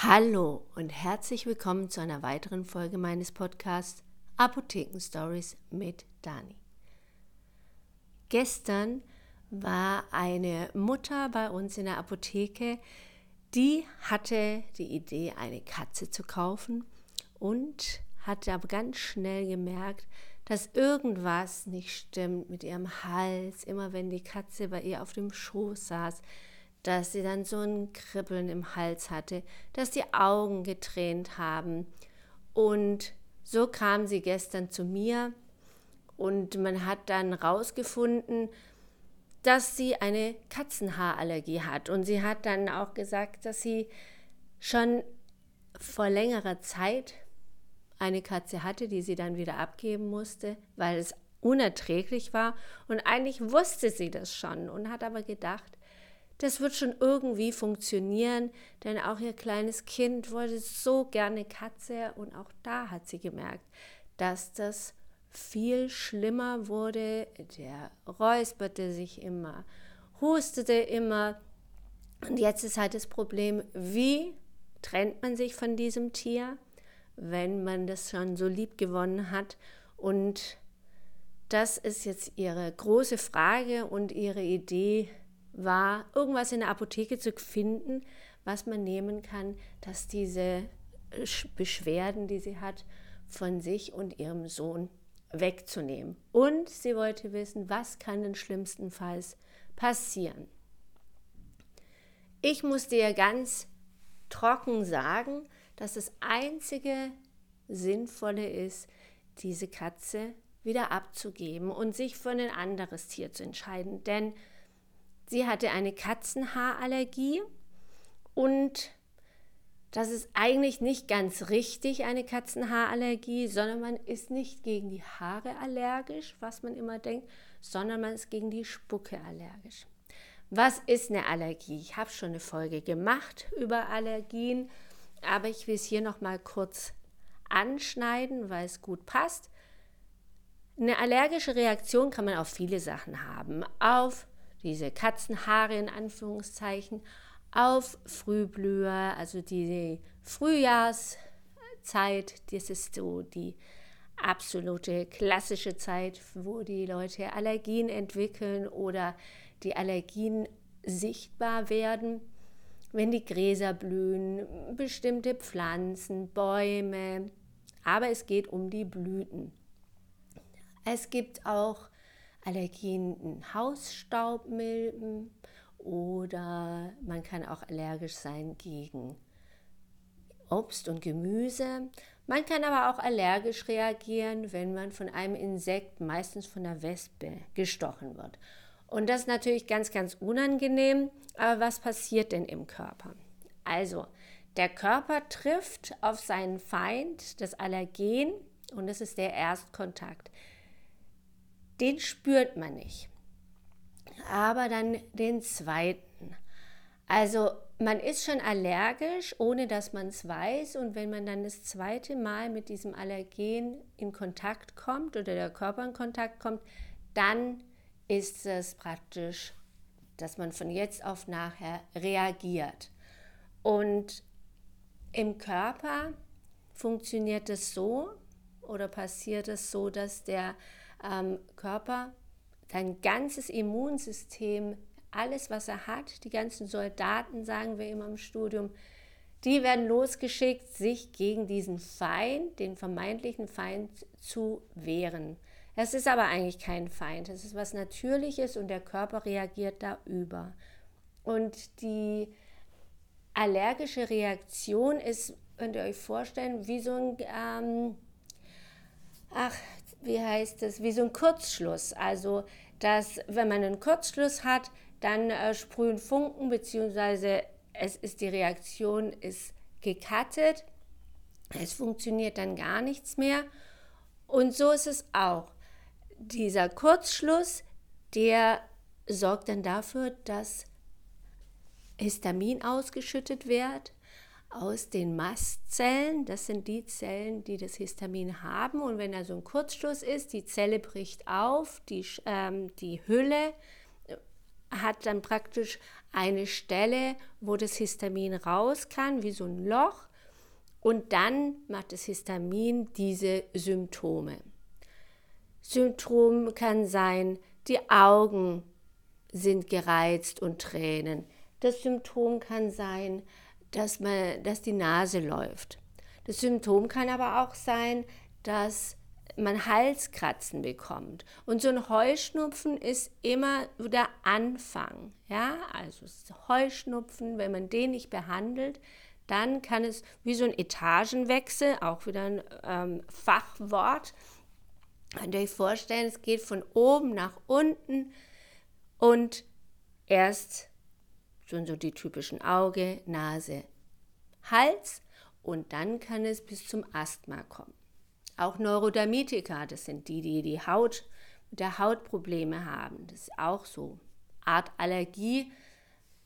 Hallo und herzlich willkommen zu einer weiteren Folge meines Podcasts Apotheken Stories mit Dani. Gestern war eine Mutter bei uns in der Apotheke, die hatte die Idee, eine Katze zu kaufen und hatte aber ganz schnell gemerkt, dass irgendwas nicht stimmt mit ihrem Hals. Immer wenn die Katze bei ihr auf dem Schoß saß, dass sie dann so ein Kribbeln im Hals hatte, dass die Augen getränt haben. Und so kam sie gestern zu mir und man hat dann rausgefunden, dass sie eine Katzenhaarallergie hat. Und sie hat dann auch gesagt, dass sie schon vor längerer Zeit eine Katze hatte, die sie dann wieder abgeben musste, weil es unerträglich war. Und eigentlich wusste sie das schon und hat aber gedacht, das wird schon irgendwie funktionieren, denn auch ihr kleines Kind wollte so gerne Katze und auch da hat sie gemerkt, dass das viel schlimmer wurde. Der räusperte sich immer, hustete immer. Und jetzt ist halt das Problem, wie trennt man sich von diesem Tier, wenn man das schon so lieb gewonnen hat. Und das ist jetzt ihre große Frage und ihre Idee, war, irgendwas in der Apotheke zu finden, was man nehmen kann, dass diese äh, Beschwerden, die sie hat, von sich und ihrem Sohn wegzunehmen. Und sie wollte wissen, was kann denn schlimmstenfalls passieren. Ich musste ihr ganz trocken sagen, dass das einzige Sinnvolle ist, diese Katze wieder abzugeben und sich für ein anderes Tier zu entscheiden. Denn Sie hatte eine Katzenhaarallergie und das ist eigentlich nicht ganz richtig, eine Katzenhaarallergie, sondern man ist nicht gegen die Haare allergisch, was man immer denkt, sondern man ist gegen die Spucke allergisch. Was ist eine Allergie? Ich habe schon eine Folge gemacht über Allergien, aber ich will es hier noch mal kurz anschneiden, weil es gut passt. Eine allergische Reaktion kann man auf viele Sachen haben. Auf diese Katzenhaare in Anführungszeichen, auf Frühblüher, also die Frühjahrszeit, das ist so die absolute klassische Zeit, wo die Leute Allergien entwickeln oder die Allergien sichtbar werden, wenn die Gräser blühen, bestimmte Pflanzen, Bäume, aber es geht um die Blüten. Es gibt auch Allergien in Hausstaubmilben oder man kann auch allergisch sein gegen Obst und Gemüse. Man kann aber auch allergisch reagieren, wenn man von einem Insekt, meistens von der Wespe, gestochen wird. Und das ist natürlich ganz, ganz unangenehm. Aber was passiert denn im Körper? Also, der Körper trifft auf seinen Feind, das Allergen, und das ist der Erstkontakt den spürt man nicht. Aber dann den zweiten. Also man ist schon allergisch, ohne dass man es weiß. Und wenn man dann das zweite Mal mit diesem Allergen in Kontakt kommt oder der Körper in Kontakt kommt, dann ist es praktisch, dass man von jetzt auf nachher reagiert. Und im Körper funktioniert es so oder passiert es so, dass der ähm, Körper, dein ganzes Immunsystem, alles, was er hat, die ganzen Soldaten, sagen wir immer im Studium, die werden losgeschickt, sich gegen diesen Feind, den vermeintlichen Feind zu wehren. Es ist aber eigentlich kein Feind, es ist was Natürliches und der Körper reagiert da über. Und die allergische Reaktion ist, könnt ihr euch vorstellen, wie so ein, ähm, ach, wie heißt es, wie so ein Kurzschluss. Also, dass wenn man einen Kurzschluss hat, dann äh, sprühen Funken, beziehungsweise es ist die Reaktion ist gekattet. Es funktioniert dann gar nichts mehr. Und so ist es auch. Dieser Kurzschluss, der sorgt dann dafür, dass Histamin ausgeschüttet wird aus den Mastzellen. Das sind die Zellen, die das Histamin haben. Und wenn da so ein Kurzschluss ist, die Zelle bricht auf, die, ähm, die Hülle hat dann praktisch eine Stelle, wo das Histamin raus kann, wie so ein Loch. Und dann macht das Histamin diese Symptome. Symptom kann sein, die Augen sind gereizt und Tränen. Das Symptom kann sein, dass, man, dass die Nase läuft. Das Symptom kann aber auch sein, dass man Halskratzen bekommt. Und so ein Heuschnupfen ist immer der Anfang. Ja, also Heuschnupfen, wenn man den nicht behandelt, dann kann es wie so ein Etagenwechsel, auch wieder ein ähm, Fachwort, könnt ihr euch vorstellen, es geht von oben nach unten und erst sind so die typischen Auge, Nase, Hals und dann kann es bis zum Asthma kommen. Auch Neurodermitika, das sind die, die die Haut der Haut Probleme haben. Das ist auch so Art Allergie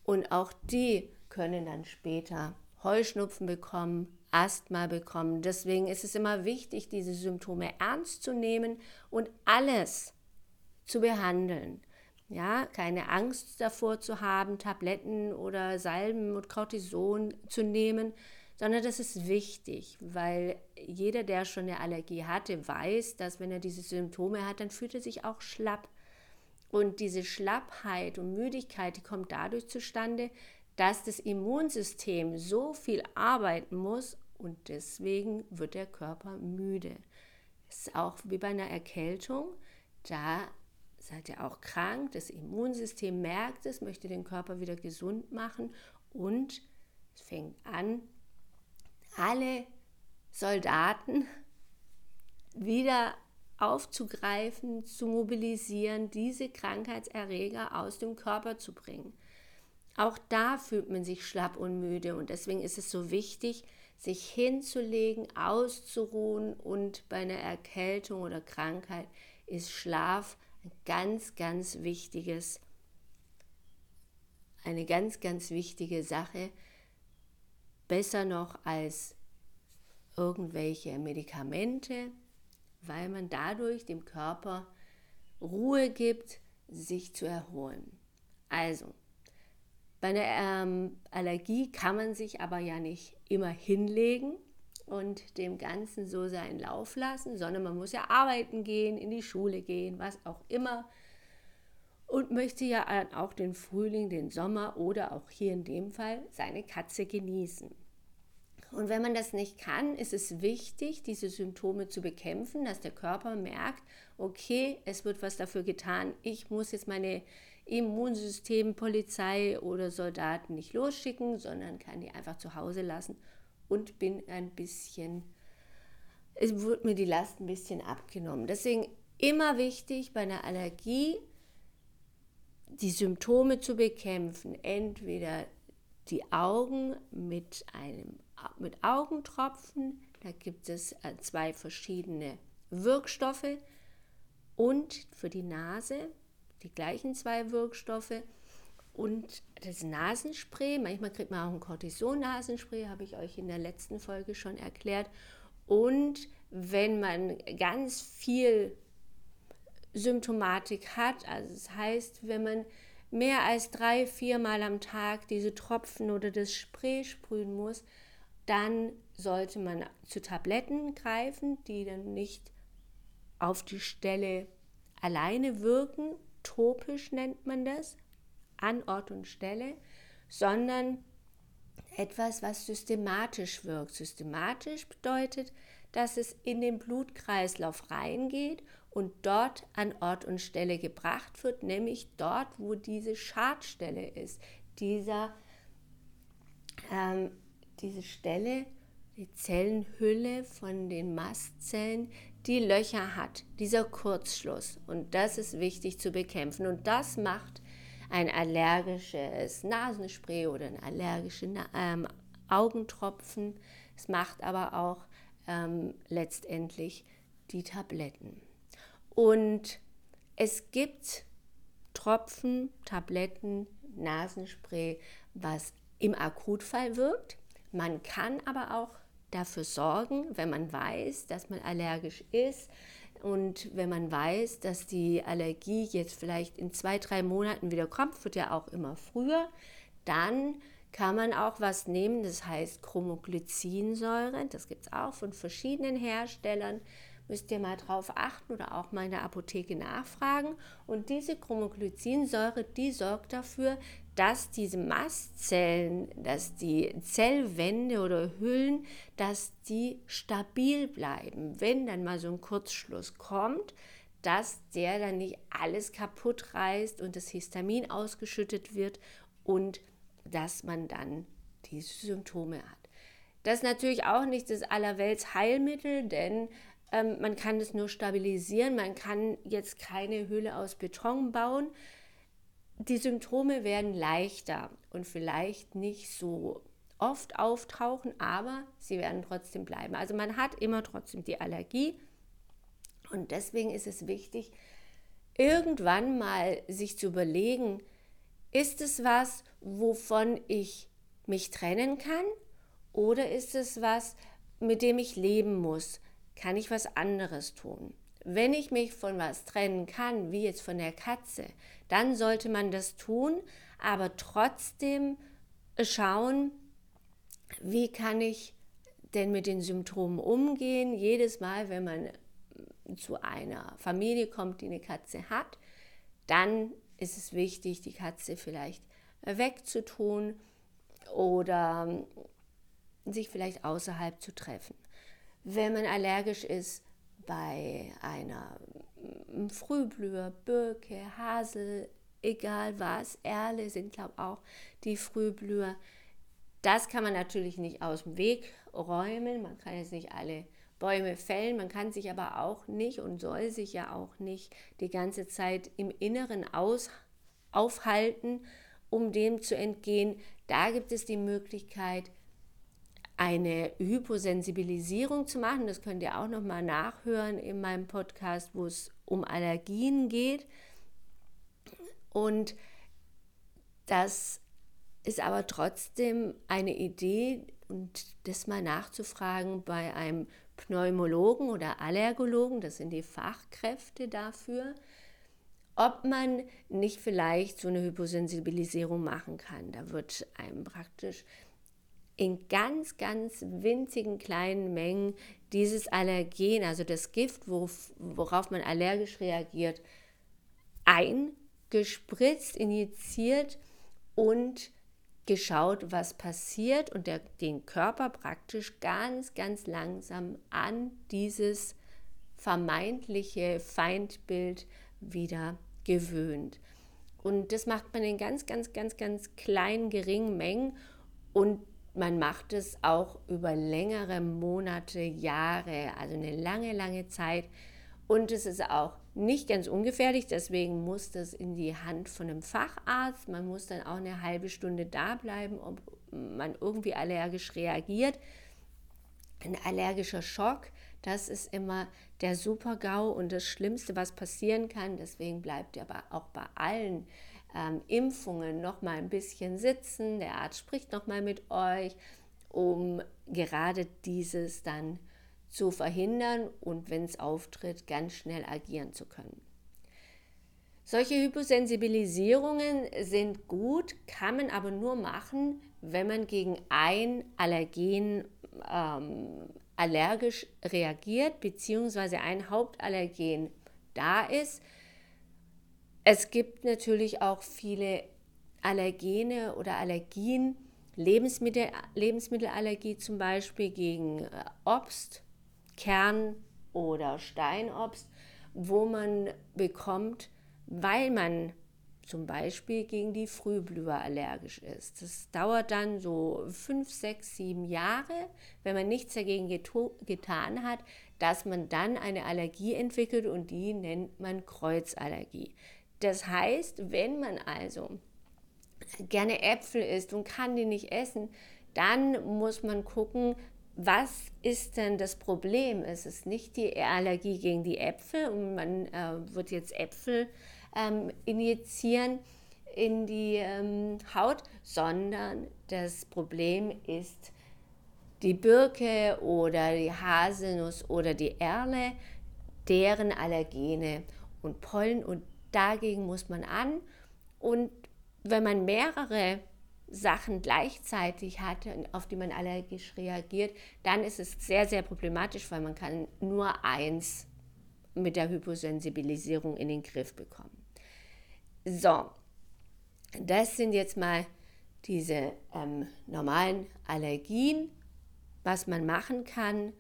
und auch die können dann später Heuschnupfen bekommen, Asthma bekommen. Deswegen ist es immer wichtig, diese Symptome ernst zu nehmen und alles zu behandeln. Ja, keine Angst davor zu haben, Tabletten oder Salben und Cortison zu nehmen, sondern das ist wichtig, weil jeder, der schon eine Allergie hatte, weiß, dass wenn er diese Symptome hat, dann fühlt er sich auch schlapp. Und diese Schlappheit und Müdigkeit, die kommt dadurch zustande, dass das Immunsystem so viel arbeiten muss und deswegen wird der Körper müde. Das ist auch wie bei einer Erkältung. Da seid ihr auch krank, das Immunsystem merkt es, möchte den Körper wieder gesund machen und es fängt an, alle Soldaten wieder aufzugreifen, zu mobilisieren, diese Krankheitserreger aus dem Körper zu bringen. Auch da fühlt man sich schlapp und müde und deswegen ist es so wichtig, sich hinzulegen, auszuruhen und bei einer Erkältung oder Krankheit ist Schlaf ganz, ganz wichtiges, eine ganz, ganz wichtige Sache, besser noch als irgendwelche Medikamente, weil man dadurch dem Körper Ruhe gibt, sich zu erholen. Also, bei einer ähm, Allergie kann man sich aber ja nicht immer hinlegen und dem Ganzen so seinen Lauf lassen, sondern man muss ja arbeiten gehen, in die Schule gehen, was auch immer. Und möchte ja auch den Frühling, den Sommer oder auch hier in dem Fall seine Katze genießen. Und wenn man das nicht kann, ist es wichtig, diese Symptome zu bekämpfen, dass der Körper merkt, okay, es wird was dafür getan. Ich muss jetzt meine Immunsystem, Polizei oder Soldaten nicht losschicken, sondern kann die einfach zu Hause lassen und bin ein bisschen, es wird mir die Last ein bisschen abgenommen. Deswegen immer wichtig bei einer Allergie, die Symptome zu bekämpfen. Entweder die Augen mit einem mit Augentropfen. Da gibt es äh, zwei verschiedene Wirkstoffe und für die Nase die gleichen zwei Wirkstoffe und das Nasenspray. Manchmal kriegt man auch ein Cortison-Nasenspray, habe ich euch in der letzten Folge schon erklärt. Und wenn man ganz viel Symptomatik hat, also das heißt, wenn man mehr als drei, viermal am Tag diese Tropfen oder das Spray sprühen muss, dann sollte man zu Tabletten greifen, die dann nicht auf die Stelle alleine wirken, topisch nennt man das, an Ort und Stelle, sondern etwas, was systematisch wirkt. Systematisch bedeutet, dass es in den Blutkreislauf reingeht und dort an Ort und Stelle gebracht wird, nämlich dort, wo diese Schadstelle ist, dieser ähm, diese Stelle, die Zellenhülle von den Mastzellen, die Löcher hat, dieser Kurzschluss. Und das ist wichtig zu bekämpfen. Und das macht ein allergisches Nasenspray oder ein allergische ähm, Augentropfen. Es macht aber auch ähm, letztendlich die Tabletten. Und es gibt Tropfen, Tabletten, Nasenspray, was im Akutfall wirkt. Man kann aber auch dafür sorgen, wenn man weiß, dass man allergisch ist Und wenn man weiß, dass die Allergie jetzt vielleicht in zwei, drei Monaten wieder kommt, wird ja auch immer früher, dann kann man auch was nehmen, das heißt Chromoglycinsäure. Das gibt es auch von verschiedenen Herstellern. Müsst ihr mal drauf achten oder auch mal in der Apotheke nachfragen. Und diese Chromoglycinsäure, die sorgt dafür, dass diese Mastzellen, dass die Zellwände oder Hüllen, dass die stabil bleiben. Wenn dann mal so ein Kurzschluss kommt, dass der dann nicht alles kaputt reißt und das Histamin ausgeschüttet wird und dass man dann diese Symptome hat. Das ist natürlich auch nicht das allerwelts Heilmittel, denn ähm, man kann es nur stabilisieren. Man kann jetzt keine Hülle aus Beton bauen. Die Symptome werden leichter und vielleicht nicht so oft auftauchen, aber sie werden trotzdem bleiben. Also man hat immer trotzdem die Allergie und deswegen ist es wichtig, irgendwann mal sich zu überlegen, ist es was, wovon ich mich trennen kann? Oder ist es was, mit dem ich leben muss? Kann ich was anderes tun? Wenn ich mich von was trennen kann, wie jetzt von der Katze, dann sollte man das tun, aber trotzdem schauen, wie kann ich denn mit den Symptomen umgehen. Jedes Mal, wenn man zu einer Familie kommt, die eine Katze hat, dann ist es wichtig, die Katze vielleicht wegzutun oder sich vielleicht außerhalb zu treffen. Wenn man allergisch ist bei einer Frühblüher, Birke, Hasel, egal was, Erle sind glaube auch die Frühblüher. Das kann man natürlich nicht aus dem Weg räumen. Man kann jetzt nicht alle Bäume fällen. Man kann sich aber auch nicht und soll sich ja auch nicht die ganze Zeit im Inneren aus, aufhalten, um dem zu entgehen. Da gibt es die Möglichkeit, eine Hyposensibilisierung zu machen. Das könnt ihr auch noch mal nachhören in meinem Podcast, wo es um Allergien geht. Und das ist aber trotzdem eine Idee und das mal nachzufragen bei einem Pneumologen oder Allergologen, das sind die Fachkräfte dafür, ob man nicht vielleicht so eine Hyposensibilisierung machen kann. Da wird einem praktisch in ganz, ganz winzigen kleinen Mengen dieses Allergen, also das Gift, worauf man allergisch reagiert, eingespritzt, injiziert und geschaut, was passiert und der, den Körper praktisch ganz, ganz langsam an dieses vermeintliche Feindbild wieder gewöhnt. Und das macht man in ganz, ganz, ganz, ganz kleinen, geringen Mengen und man macht es auch über längere Monate, Jahre, also eine lange, lange Zeit. Und es ist auch nicht ganz ungefährlich, deswegen muss das in die Hand von einem Facharzt. Man muss dann auch eine halbe Stunde da bleiben, ob man irgendwie allergisch reagiert. Ein allergischer Schock, das ist immer der Super-GAU und das Schlimmste, was passieren kann. Deswegen bleibt aber auch bei allen ähm, Impfungen noch mal ein bisschen sitzen. Der Arzt spricht noch mal mit euch, um gerade dieses dann zu verhindern und wenn es auftritt, ganz schnell agieren zu können. Solche Hyposensibilisierungen sind gut, kann man aber nur machen, wenn man gegen ein Allergen ähm, allergisch reagiert, beziehungsweise ein Hauptallergen da ist. Es gibt natürlich auch viele Allergene oder Allergien, Lebensmittel, Lebensmittelallergie zum Beispiel gegen äh, Obst, Kern- oder Steinobst, wo man bekommt, weil man zum Beispiel gegen die Frühblüher allergisch ist. Das dauert dann so fünf, sechs, sieben Jahre, wenn man nichts dagegen getan hat, dass man dann eine Allergie entwickelt und die nennt man Kreuzallergie. Das heißt, wenn man also gerne Äpfel isst und kann die nicht essen, dann muss man gucken, was ist denn das Problem? Es ist nicht die Allergie gegen die Äpfel und man äh, wird jetzt Äpfel ähm, injizieren in die ähm, Haut, sondern das Problem ist die Birke oder die Haselnuss oder die Erle. deren Allergene und Pollen und dagegen muss man an. Und wenn man mehrere Sachen gleichzeitig hat, auf die man allergisch reagiert, dann ist es sehr, sehr problematisch, weil man kann nur eins mit der Hyposensibilisierung in den Griff bekommen. So, das sind jetzt mal diese ähm, normalen Allergien, was man machen kann,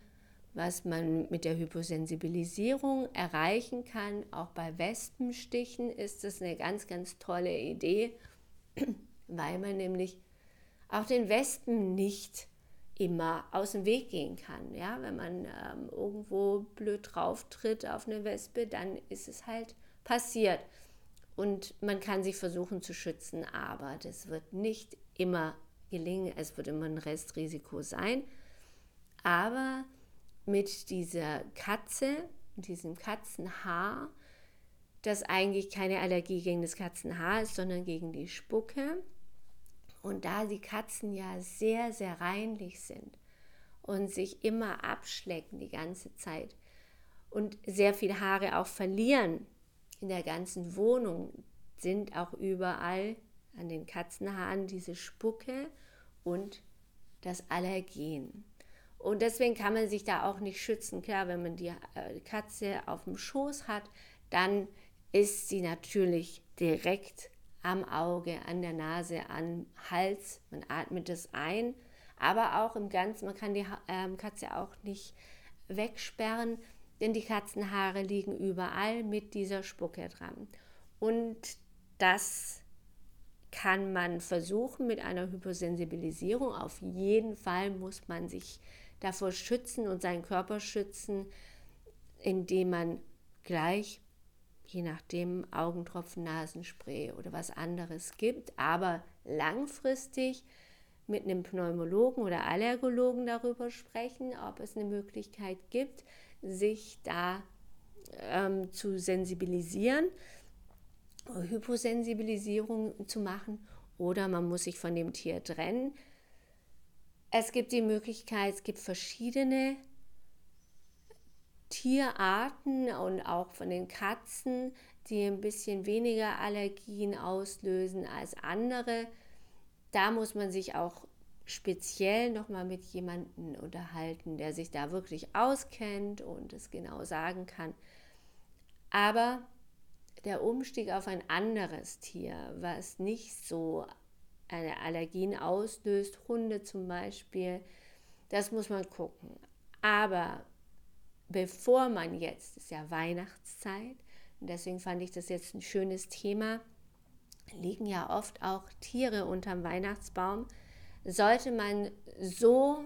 was man mit der Hyposensibilisierung erreichen kann. Auch bei Wespenstichen ist das eine ganz, ganz tolle Idee, weil man nämlich auch den Wespen nicht immer aus dem Weg gehen kann. Ja? Wenn man ähm, irgendwo blöd drauf tritt auf eine Wespe, dann ist es halt passiert. Und man kann sich versuchen zu schützen, aber das wird nicht immer gelingen. Es wird immer ein Restrisiko sein. Aber mit dieser Katze, diesem Katzenhaar, das eigentlich keine Allergie gegen das Katzenhaar ist, sondern gegen die Spucke. Und da die Katzen ja sehr, sehr reinlich sind und sich immer abschlecken die ganze Zeit und sehr viel Haare auch verlieren in der ganzen Wohnung, sind auch überall an den Katzenhaaren diese Spucke und das Allergen. Und deswegen kann man sich da auch nicht schützen. Klar, wenn man die äh, Katze auf dem Schoß hat, dann ist sie natürlich direkt am Auge, an der Nase, am Hals. Man atmet es ein, aber auch im Ganzen, man kann die ähm, Katze auch nicht wegsperren, denn die Katzenhaare liegen überall mit dieser Spucke dran. Und das kann man versuchen mit einer Hyposensibilisierung. Auf jeden Fall muss man sich davor schützen und seinen Körper schützen, indem man gleich, je nachdem, Augentropfen, Nasenspray oder was anderes gibt, aber langfristig mit einem Pneumologen oder Allergologen darüber sprechen, ob es eine Möglichkeit gibt, sich da ähm, zu sensibilisieren, Hyposensibilisierung zu machen oder man muss sich von dem Tier trennen es gibt die Möglichkeit, es gibt verschiedene Tierarten und auch von den Katzen, die ein bisschen weniger Allergien auslösen als andere. Da muss man sich auch speziell nochmal mit jemandem unterhalten, der sich da wirklich auskennt und es genau sagen kann. Aber der Umstieg auf ein anderes Tier, was nicht so Allergien auslöst, Hunde zum Beispiel. Das muss man gucken. Aber bevor man jetzt, ist ja Weihnachtszeit, und deswegen fand ich das jetzt ein schönes Thema, liegen ja oft auch Tiere unterm Weihnachtsbaum, sollte man so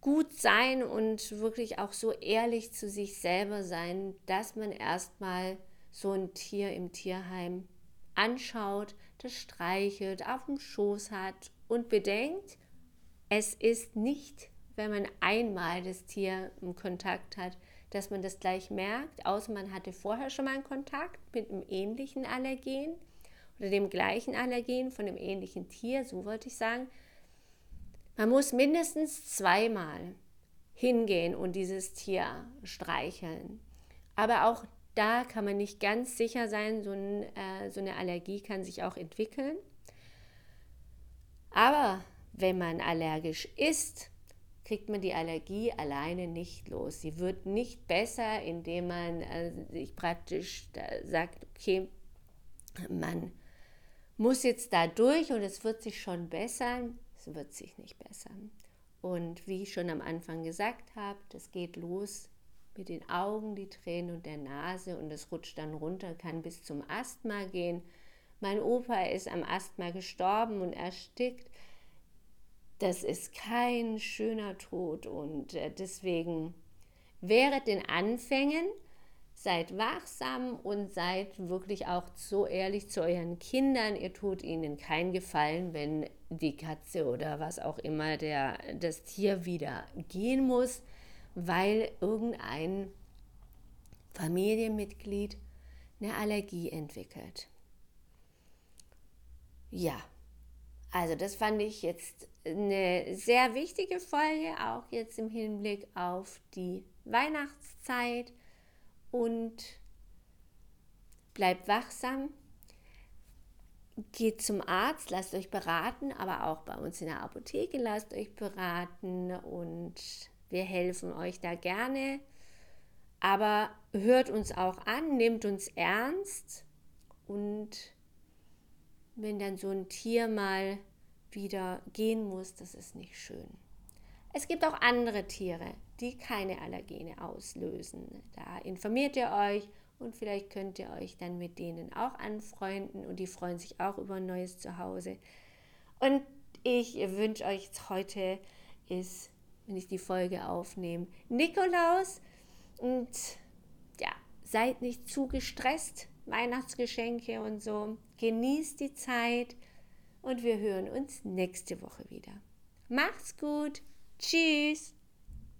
gut sein und wirklich auch so ehrlich zu sich selber sein, dass man erstmal so ein Tier im Tierheim anschaut, streichelt, auf dem Schoß hat und bedenkt, es ist nicht, wenn man einmal das Tier im Kontakt hat, dass man das gleich merkt, außer man hatte vorher schon mal einen Kontakt mit einem ähnlichen Allergen oder dem gleichen Allergen von einem ähnlichen Tier, so wollte ich sagen. Man muss mindestens zweimal hingehen und dieses Tier streicheln. Aber auch da kann man nicht ganz sicher sein, so, ein, äh, so eine Allergie kann sich auch entwickeln. Aber wenn man allergisch ist, kriegt man die Allergie alleine nicht los. Sie wird nicht besser, indem man äh, sich praktisch sagt, okay, man muss jetzt da durch und es wird sich schon bessern. Es wird sich nicht bessern. Und wie ich schon am Anfang gesagt habe, das geht los mit den Augen, die Tränen und der Nase und es rutscht dann runter, kann bis zum Asthma gehen. Mein Opa ist am Asthma gestorben und erstickt. Das ist kein schöner Tod und äh, deswegen wäret den Anfängen, seid wachsam und seid wirklich auch so ehrlich zu euren Kindern. Ihr tut ihnen keinen Gefallen, wenn die Katze oder was auch immer der, das Tier wieder gehen muss weil irgendein Familienmitglied eine Allergie entwickelt. Ja, also das fand ich jetzt eine sehr wichtige Folge, auch jetzt im Hinblick auf die Weihnachtszeit. und bleibt wachsam. Geht zum Arzt, lasst euch beraten, aber auch bei uns in der Apotheke lasst euch beraten und wir helfen euch da gerne. Aber hört uns auch an, nehmt uns ernst und wenn dann so ein Tier mal wieder gehen muss, das ist nicht schön. Es gibt auch andere Tiere, die keine Allergene auslösen. Da informiert ihr euch und vielleicht könnt ihr euch dann mit denen auch anfreunden und die freuen sich auch über ein neues Zuhause. Und ich wünsche euch heute ist, wenn ich die Folge aufnehme, Nikolaus und ja, seid nicht zu gestresst, Weihnachtsgeschenke und so. Genießt die Zeit und wir hören uns nächste Woche wieder. Macht's gut. Tschüss.